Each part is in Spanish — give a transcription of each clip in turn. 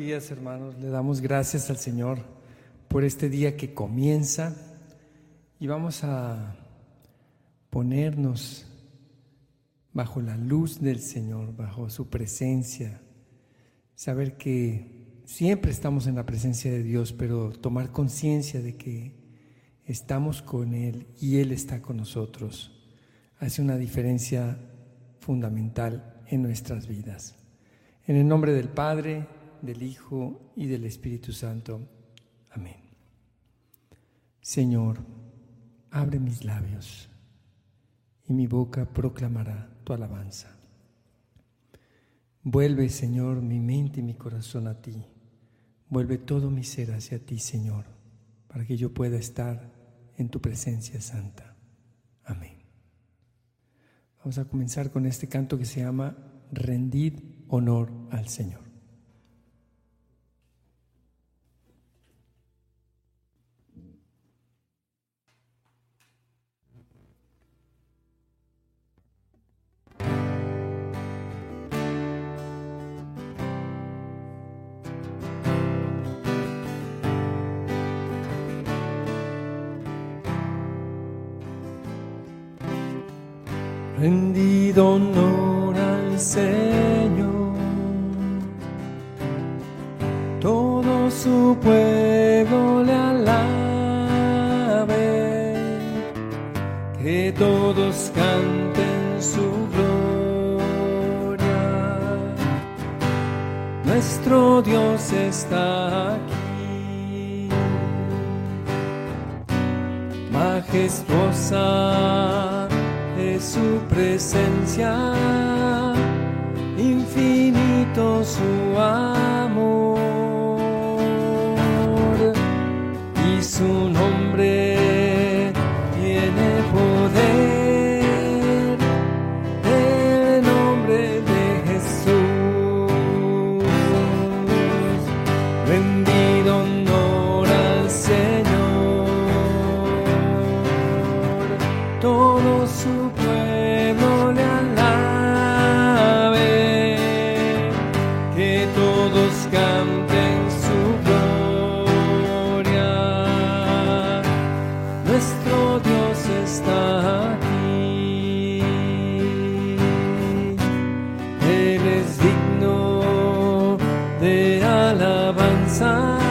Días, hermanos. Le damos gracias al Señor por este día que comienza y vamos a ponernos bajo la luz del Señor, bajo su presencia. Saber que siempre estamos en la presencia de Dios, pero tomar conciencia de que estamos con Él y Él está con nosotros hace una diferencia fundamental en nuestras vidas. En el nombre del Padre, del Hijo y del Espíritu Santo. Amén. Señor, abre mis labios y mi boca proclamará tu alabanza. Vuelve, Señor, mi mente y mi corazón a ti. Vuelve todo mi ser hacia ti, Señor, para que yo pueda estar en tu presencia santa. Amén. Vamos a comenzar con este canto que se llama Rendid honor al Señor. Rendido honor al Señor. su pueblo le alabe, que todos canten su gloria. Nuestro Dios está aquí, majestuosa su presencia, infinito su amor. Su nombre de alabanzas,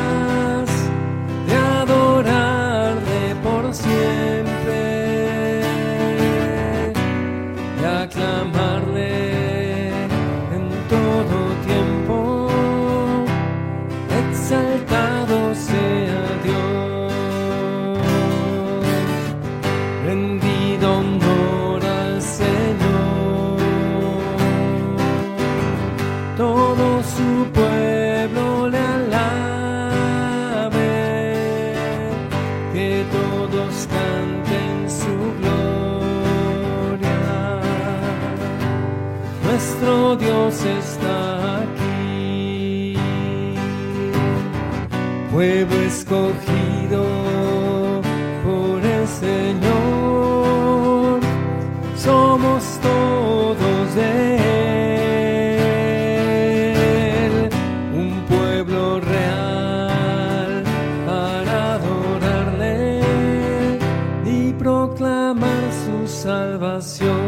salvación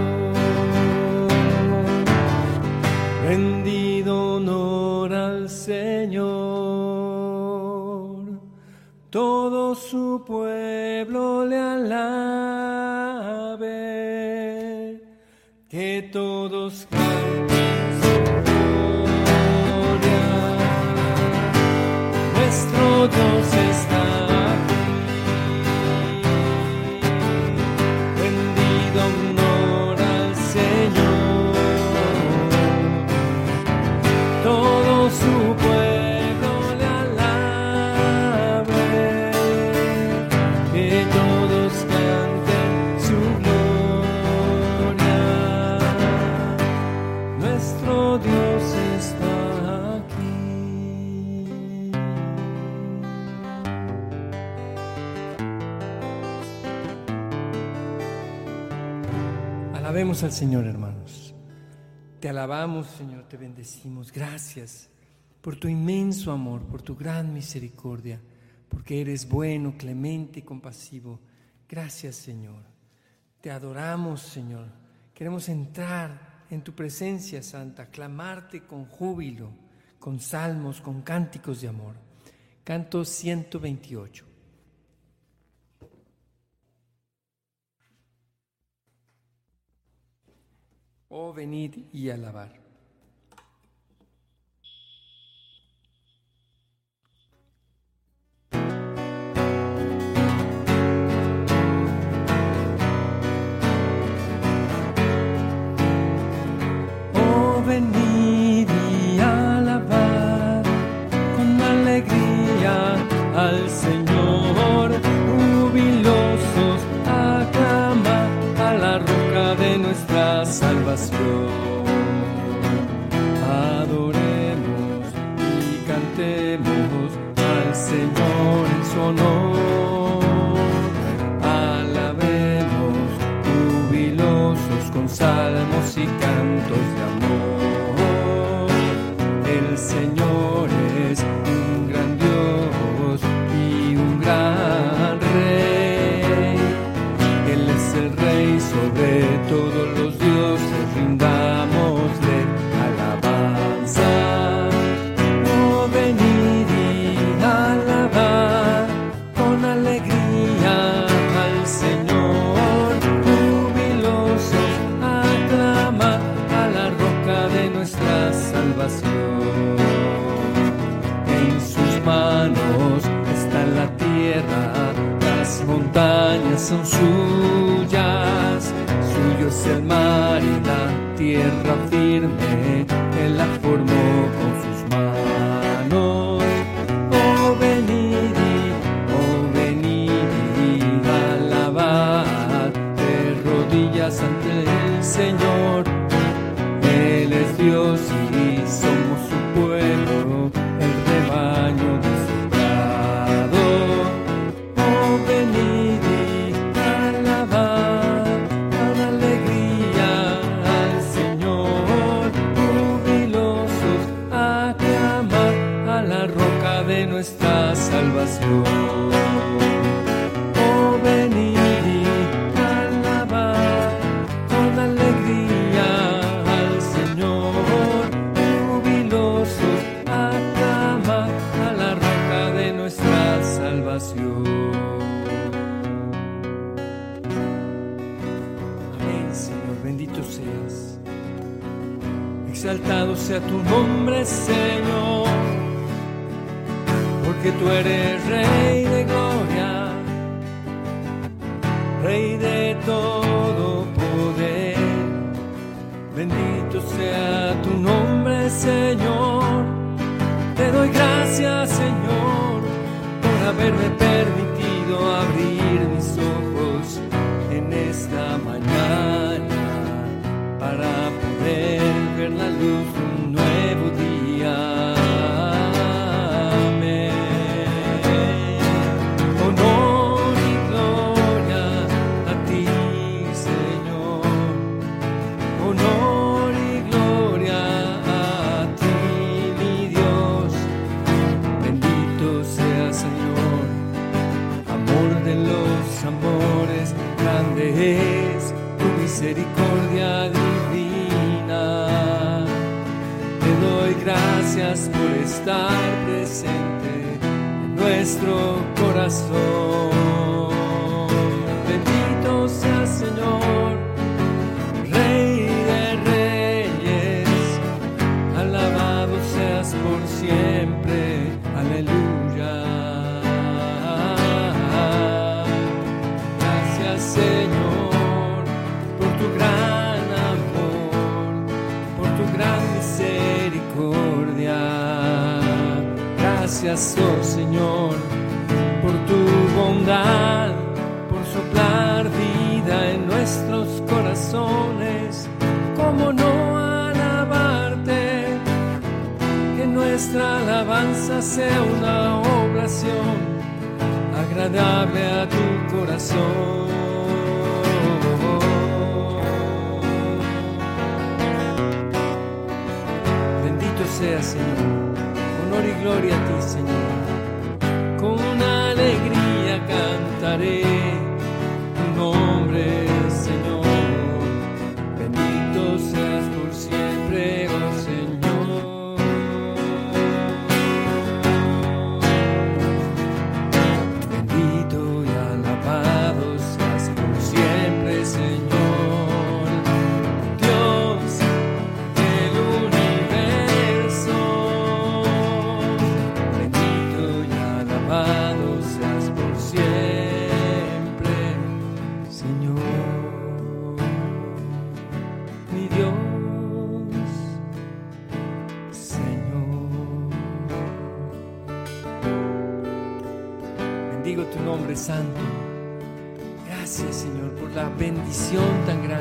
Alabemos al Señor, hermanos. Te alabamos, Señor, te bendecimos. Gracias por tu inmenso amor, por tu gran misericordia, porque eres bueno, clemente y compasivo. Gracias, Señor. Te adoramos, Señor. Queremos entrar en tu presencia santa, clamarte con júbilo, con salmos, con cánticos de amor. Canto 128. Oh, venid y alabar. El mar y la tierra firme, Él la formó con sus Exaltado sea tu nombre, Señor, porque tú eres Rey de gloria. Rey de todo poder. Bendito sea tu nombre, Señor. Te doy gracias, Señor, por haberme permitido abrir gracias por estar presente en nuestro corazón. Gracias, Señor, por tu bondad, por soplar vida en nuestros corazones. ¿Cómo no alabarte? Que nuestra alabanza sea una oración agradable a tu corazón. Bendito sea, Señor. Gloria a ti, Señor. Con alegría cantaré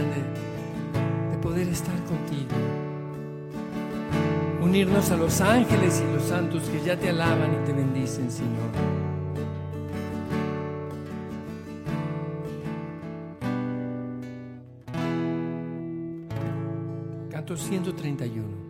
de poder estar contigo. Unirnos a los ángeles y los santos que ya te alaban y te bendicen, Señor. Canto 131.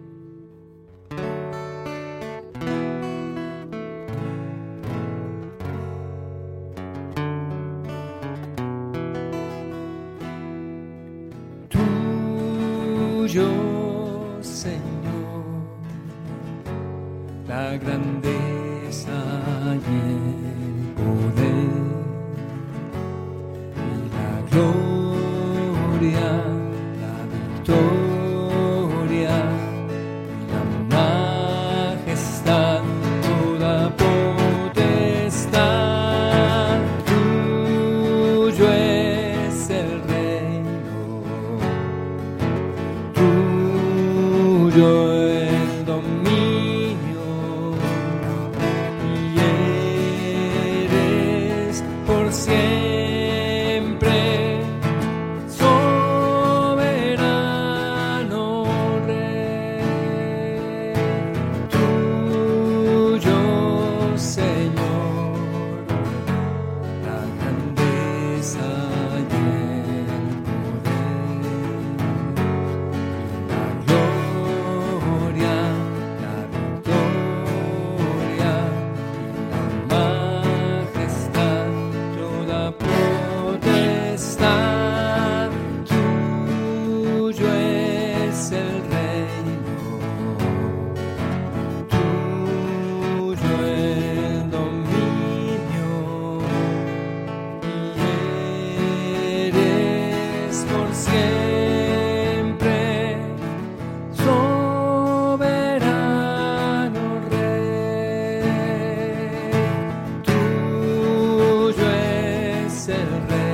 Yo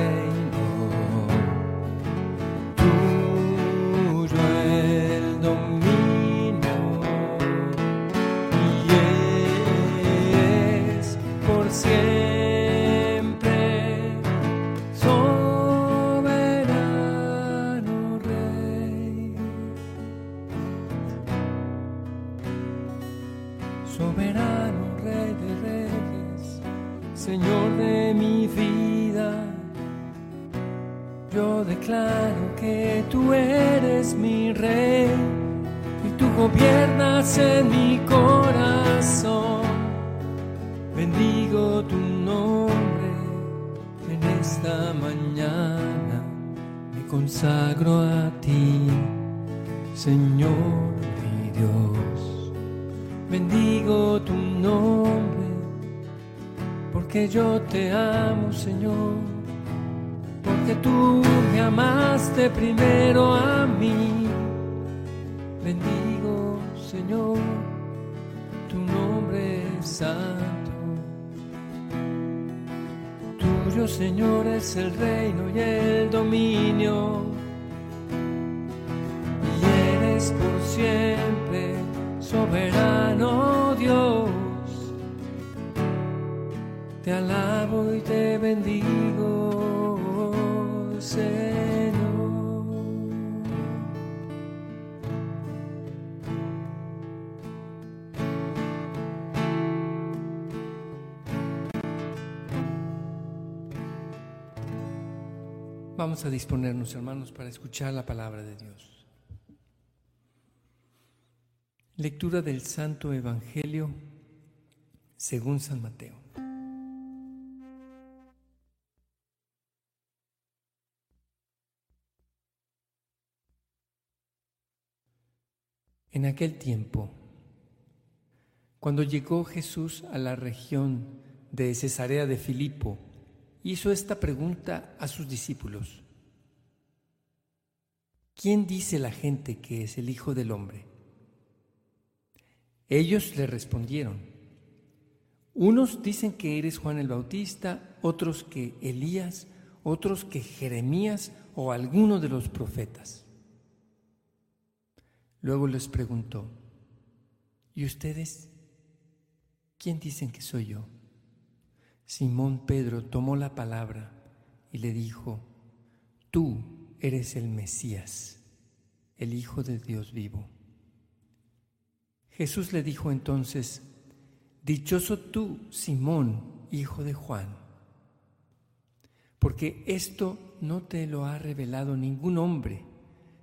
amaste primero a mí. Bendigo, Señor, tu nombre santo. Tuyo, Señor, es el reino y el dominio. Y eres por siempre soberano Dios te alabo y te bendigo, Vamos a disponernos, hermanos, para escuchar la palabra de Dios. Lectura del Santo Evangelio según San Mateo. En aquel tiempo, cuando llegó Jesús a la región de Cesarea de Filipo, hizo esta pregunta a sus discípulos. ¿Quién dice la gente que es el Hijo del Hombre? Ellos le respondieron, unos dicen que eres Juan el Bautista, otros que Elías, otros que Jeremías o alguno de los profetas. Luego les preguntó, ¿y ustedes? ¿Quién dicen que soy yo? Simón Pedro tomó la palabra y le dijo, Tú eres el Mesías, el Hijo de Dios vivo. Jesús le dijo entonces, Dichoso tú, Simón, hijo de Juan, porque esto no te lo ha revelado ningún hombre,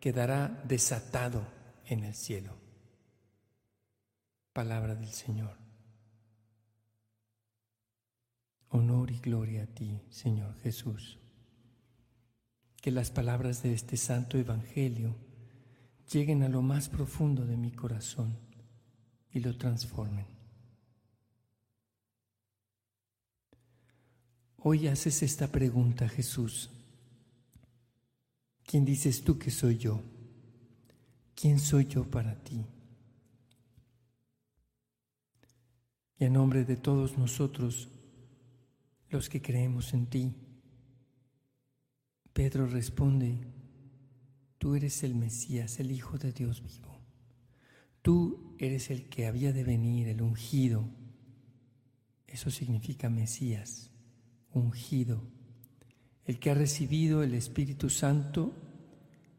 quedará desatado en el cielo. Palabra del Señor. Honor y gloria a ti, Señor Jesús. Que las palabras de este santo Evangelio lleguen a lo más profundo de mi corazón y lo transformen. Hoy haces esta pregunta, Jesús. ¿Quién dices tú que soy yo? ¿Quién soy yo para ti? Y a nombre de todos nosotros, los que creemos en ti, Pedro responde, tú eres el Mesías, el Hijo de Dios vivo. Tú eres el que había de venir, el ungido. Eso significa Mesías, ungido el que ha recibido el Espíritu Santo,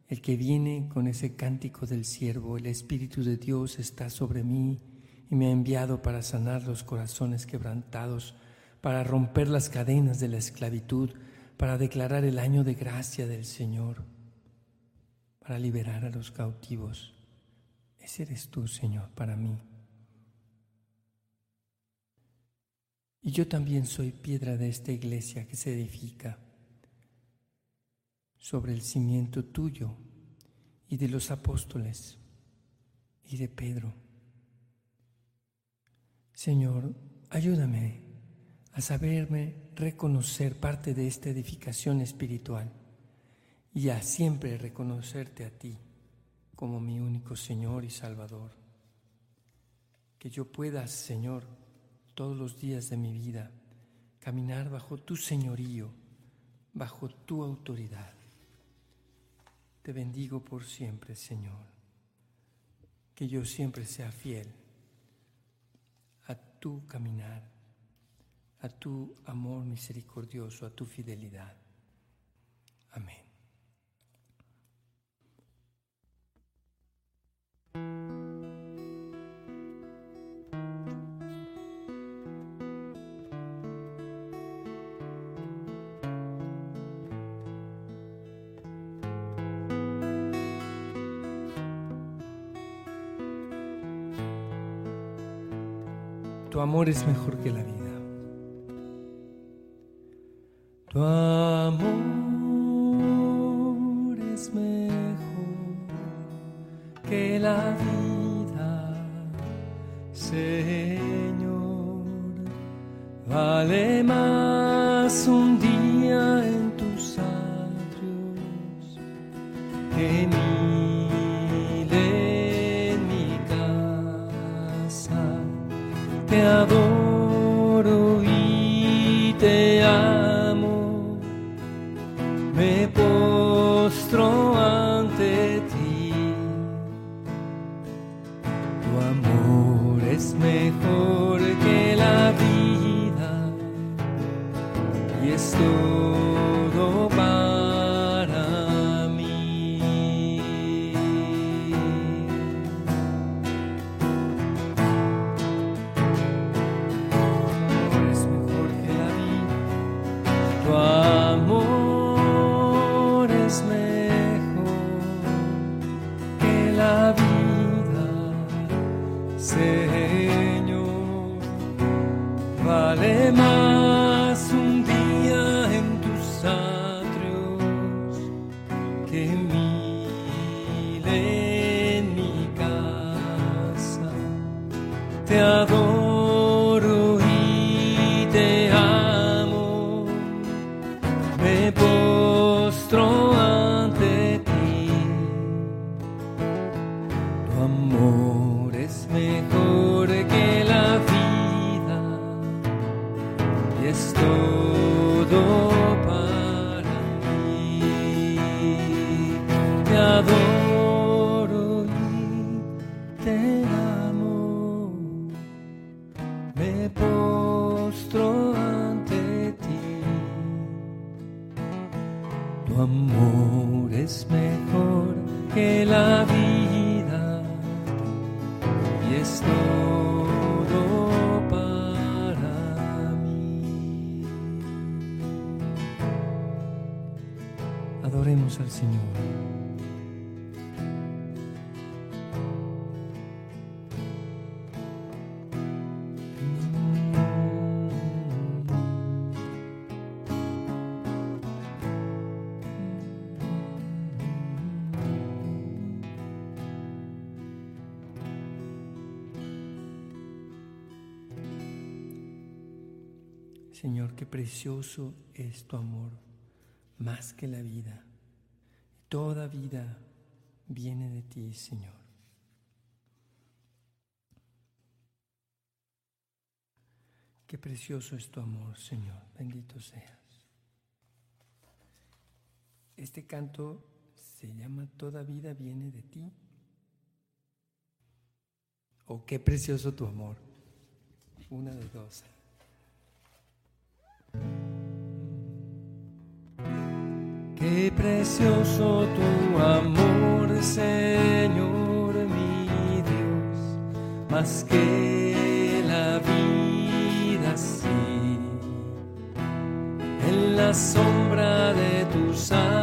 el que viene con ese cántico del siervo, el Espíritu de Dios está sobre mí y me ha enviado para sanar los corazones quebrantados, para romper las cadenas de la esclavitud, para declarar el año de gracia del Señor, para liberar a los cautivos. Ese eres tú, Señor, para mí. Y yo también soy piedra de esta iglesia que se edifica sobre el cimiento tuyo y de los apóstoles y de Pedro. Señor, ayúdame a saberme reconocer parte de esta edificación espiritual y a siempre reconocerte a ti como mi único Señor y Salvador. Que yo pueda, Señor, todos los días de mi vida, caminar bajo tu señorío, bajo tu autoridad. Te bendigo por siempre, Señor. Que yo siempre sea fiel a tu caminar, a tu amor misericordioso, a tu fidelidad. Amén. Amor es mejor que la vida. Tu amor es mejor que la vida, Señor. Vale más un es mejor que la vida y es todo para mí. Adoremos al Señor. Señor, qué precioso es tu amor, más que la vida. Toda vida viene de ti, Señor. Qué precioso es tu amor, Señor. Bendito seas. Este canto se llama Toda vida viene de ti. Oh, qué precioso tu amor. Una de dos. Qué precioso tu amor, Señor mi Dios, más que la vida sí. En la sombra de tus alas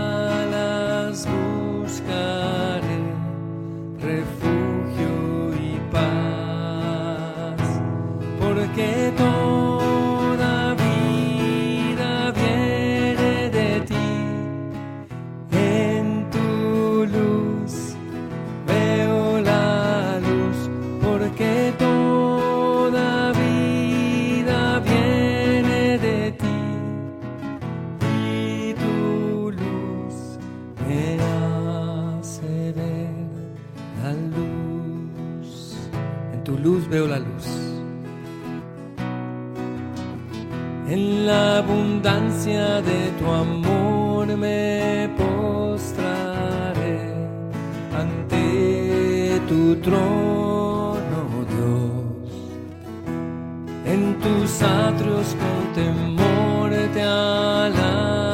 tu luz veo la luz. En la abundancia de tu amor me postraré ante tu trono, Dios. En tus atrios con temor te alabaré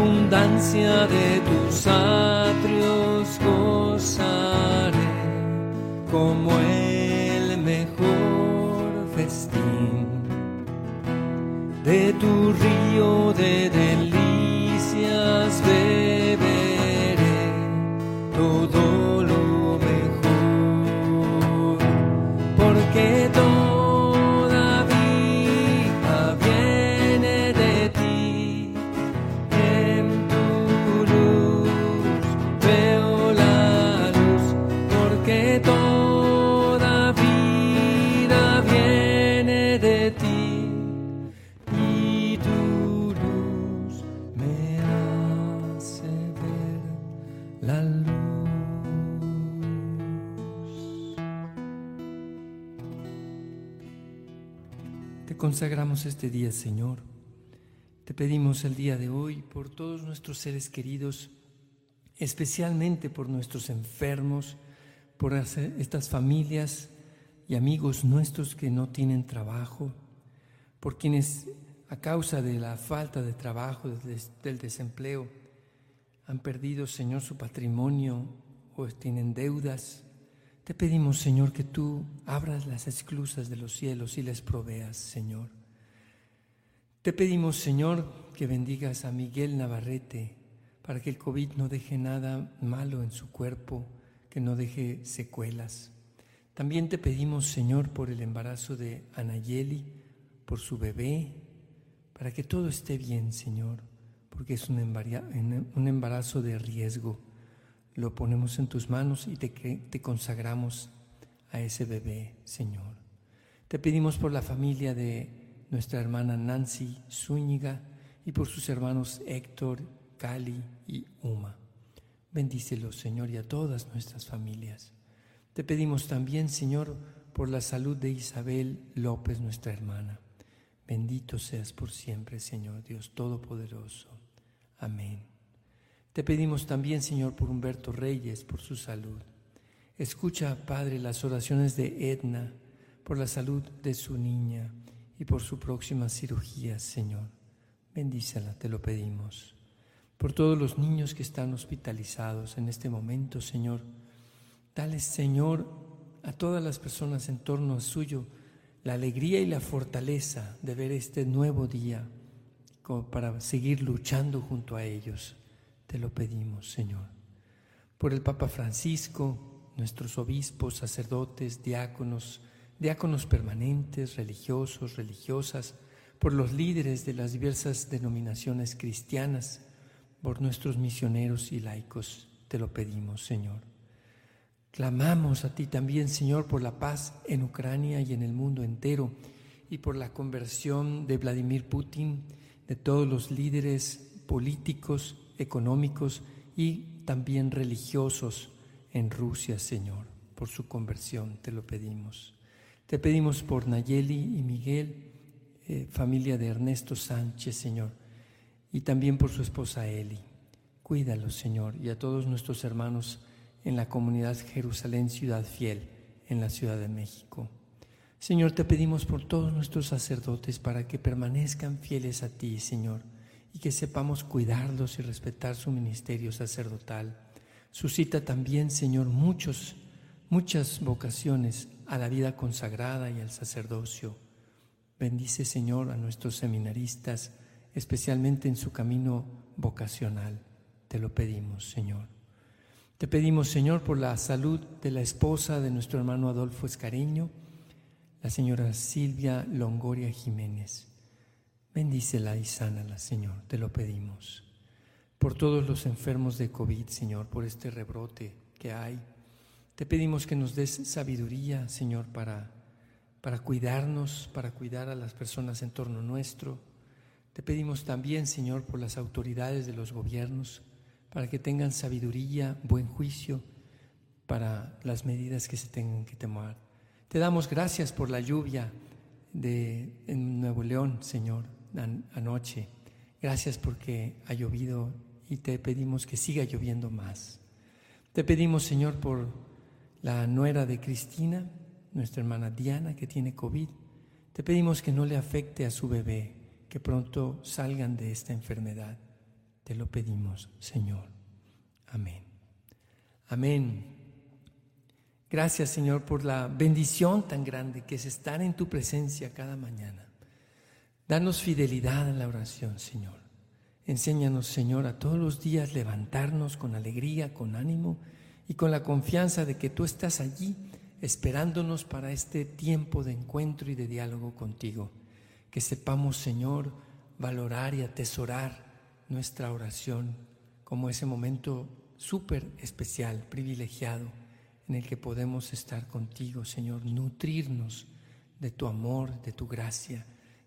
abundancia de tus atrios gozaré como el mejor festín de tu río de delicias consagramos este día, Señor. Te pedimos el día de hoy por todos nuestros seres queridos, especialmente por nuestros enfermos, por estas familias y amigos nuestros que no tienen trabajo, por quienes a causa de la falta de trabajo, del desempleo, han perdido, Señor, su patrimonio o tienen deudas. Te pedimos, Señor, que tú abras las esclusas de los cielos y les proveas, Señor. Te pedimos, Señor, que bendigas a Miguel Navarrete para que el COVID no deje nada malo en su cuerpo, que no deje secuelas. También te pedimos, Señor, por el embarazo de Anayeli, por su bebé, para que todo esté bien, Señor, porque es un embarazo de riesgo. Lo ponemos en tus manos y te, consagramos a ese bebé, Señor. Te pedimos por la familia de nuestra hermana Nancy Zúñiga y por sus hermanos Héctor, Cali y Uma. Bendícelos, Señor, y a todas nuestras familias. Te pedimos también, Señor, por la salud de Isabel López, nuestra hermana. Bendito seas por siempre, Señor Dios Todopoderoso. Amén. Te pedimos también, Señor, por Humberto Reyes, por su salud. Escucha, Padre, las oraciones de Edna, por la salud de su niña y por su próxima cirugía, Señor. Bendícela, te lo pedimos. Por todos los niños que están hospitalizados en este momento, Señor. Dale, Señor, a todas las personas en torno a suyo la alegría y la fortaleza de ver este nuevo día para seguir luchando junto a ellos. Te lo pedimos, Señor. Por el Papa Francisco, nuestros obispos, sacerdotes, diáconos, diáconos permanentes, religiosos, religiosas, por los líderes de las diversas denominaciones cristianas, por nuestros misioneros y laicos, te lo pedimos, Señor. Clamamos a ti también, Señor, por la paz en Ucrania y en el mundo entero y por la conversión de Vladimir Putin, de todos los líderes políticos, económicos y también religiosos en Rusia, Señor, por su conversión, te lo pedimos. Te pedimos por Nayeli y Miguel, eh, familia de Ernesto Sánchez, Señor, y también por su esposa Eli. Cuídalos, Señor, y a todos nuestros hermanos en la comunidad Jerusalén Ciudad Fiel, en la Ciudad de México. Señor, te pedimos por todos nuestros sacerdotes para que permanezcan fieles a ti, Señor, y que sepamos cuidarlos y respetar su ministerio sacerdotal. Suscita también, Señor, muchos, muchas vocaciones a la vida consagrada y al sacerdocio. Bendice, Señor, a nuestros seminaristas, especialmente en su camino vocacional. Te lo pedimos, Señor. Te pedimos, Señor, por la salud de la esposa de nuestro hermano Adolfo Escareño, la señora Silvia Longoria Jiménez. Bendícela y sánala, Señor, te lo pedimos. Por todos los enfermos de COVID, Señor, por este rebrote que hay te pedimos que nos des sabiduría, Señor, para, para cuidarnos, para cuidar a las personas en torno nuestro. Te pedimos también, Señor, por las autoridades de los gobiernos, para que tengan sabiduría, buen juicio para las medidas que se tengan que tomar. Te damos gracias por la lluvia de, en Nuevo León, Señor, anoche. Gracias porque ha llovido y te pedimos que siga lloviendo más. Te pedimos, Señor, por la nuera de Cristina, nuestra hermana Diana, que tiene COVID. Te pedimos que no le afecte a su bebé, que pronto salgan de esta enfermedad. Te lo pedimos, Señor. Amén. Amén. Gracias, Señor, por la bendición tan grande que es estar en tu presencia cada mañana. Danos fidelidad en la oración, Señor. Enséñanos, Señor, a todos los días levantarnos con alegría, con ánimo y con la confianza de que tú estás allí esperándonos para este tiempo de encuentro y de diálogo contigo. Que sepamos, Señor, valorar y atesorar nuestra oración como ese momento súper especial, privilegiado, en el que podemos estar contigo, Señor, nutrirnos de tu amor, de tu gracia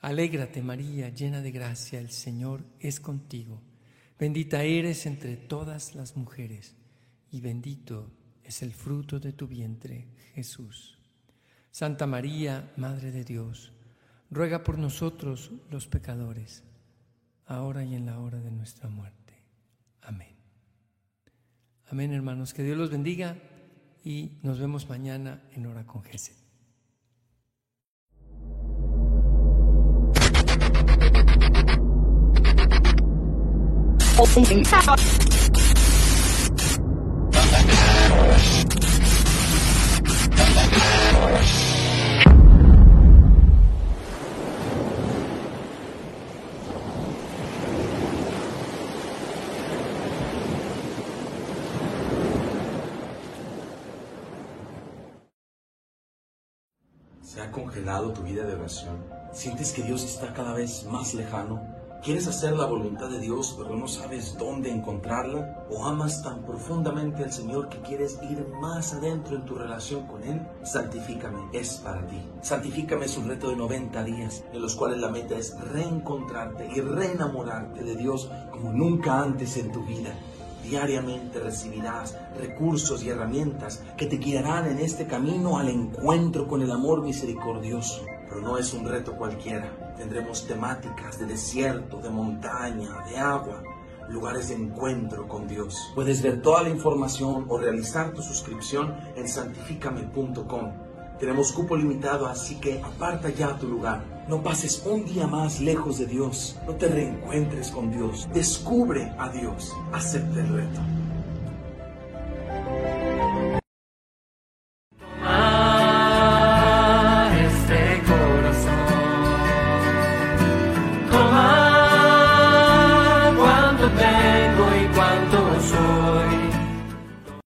Alégrate María, llena de gracia, el Señor es contigo. Bendita eres entre todas las mujeres y bendito es el fruto de tu vientre, Jesús. Santa María, Madre de Dios, ruega por nosotros los pecadores, ahora y en la hora de nuestra muerte. Amén. Amén, hermanos. Que Dios los bendiga y nos vemos mañana en Hora con Jesús. ¿Se ha congelado tu vida de oración? ¿Sientes que Dios está cada vez más lejano? ¿Quieres hacer la voluntad de Dios pero no sabes dónde encontrarla? ¿O amas tan profundamente al Señor que quieres ir más adentro en tu relación con Él? Santifícame es para ti. Santifícame es un reto de 90 días en los cuales la meta es reencontrarte y reenamorarte de Dios como nunca antes en tu vida. Diariamente recibirás recursos y herramientas que te guiarán en este camino al encuentro con el amor misericordioso. Pero no es un reto cualquiera. Tendremos temáticas de desierto, de montaña, de agua, lugares de encuentro con Dios. Puedes ver toda la información o realizar tu suscripción en santificame.com. Tenemos cupo limitado, así que aparta ya tu lugar. No pases un día más lejos de Dios. No te reencuentres con Dios. Descubre a Dios. Acepta el reto.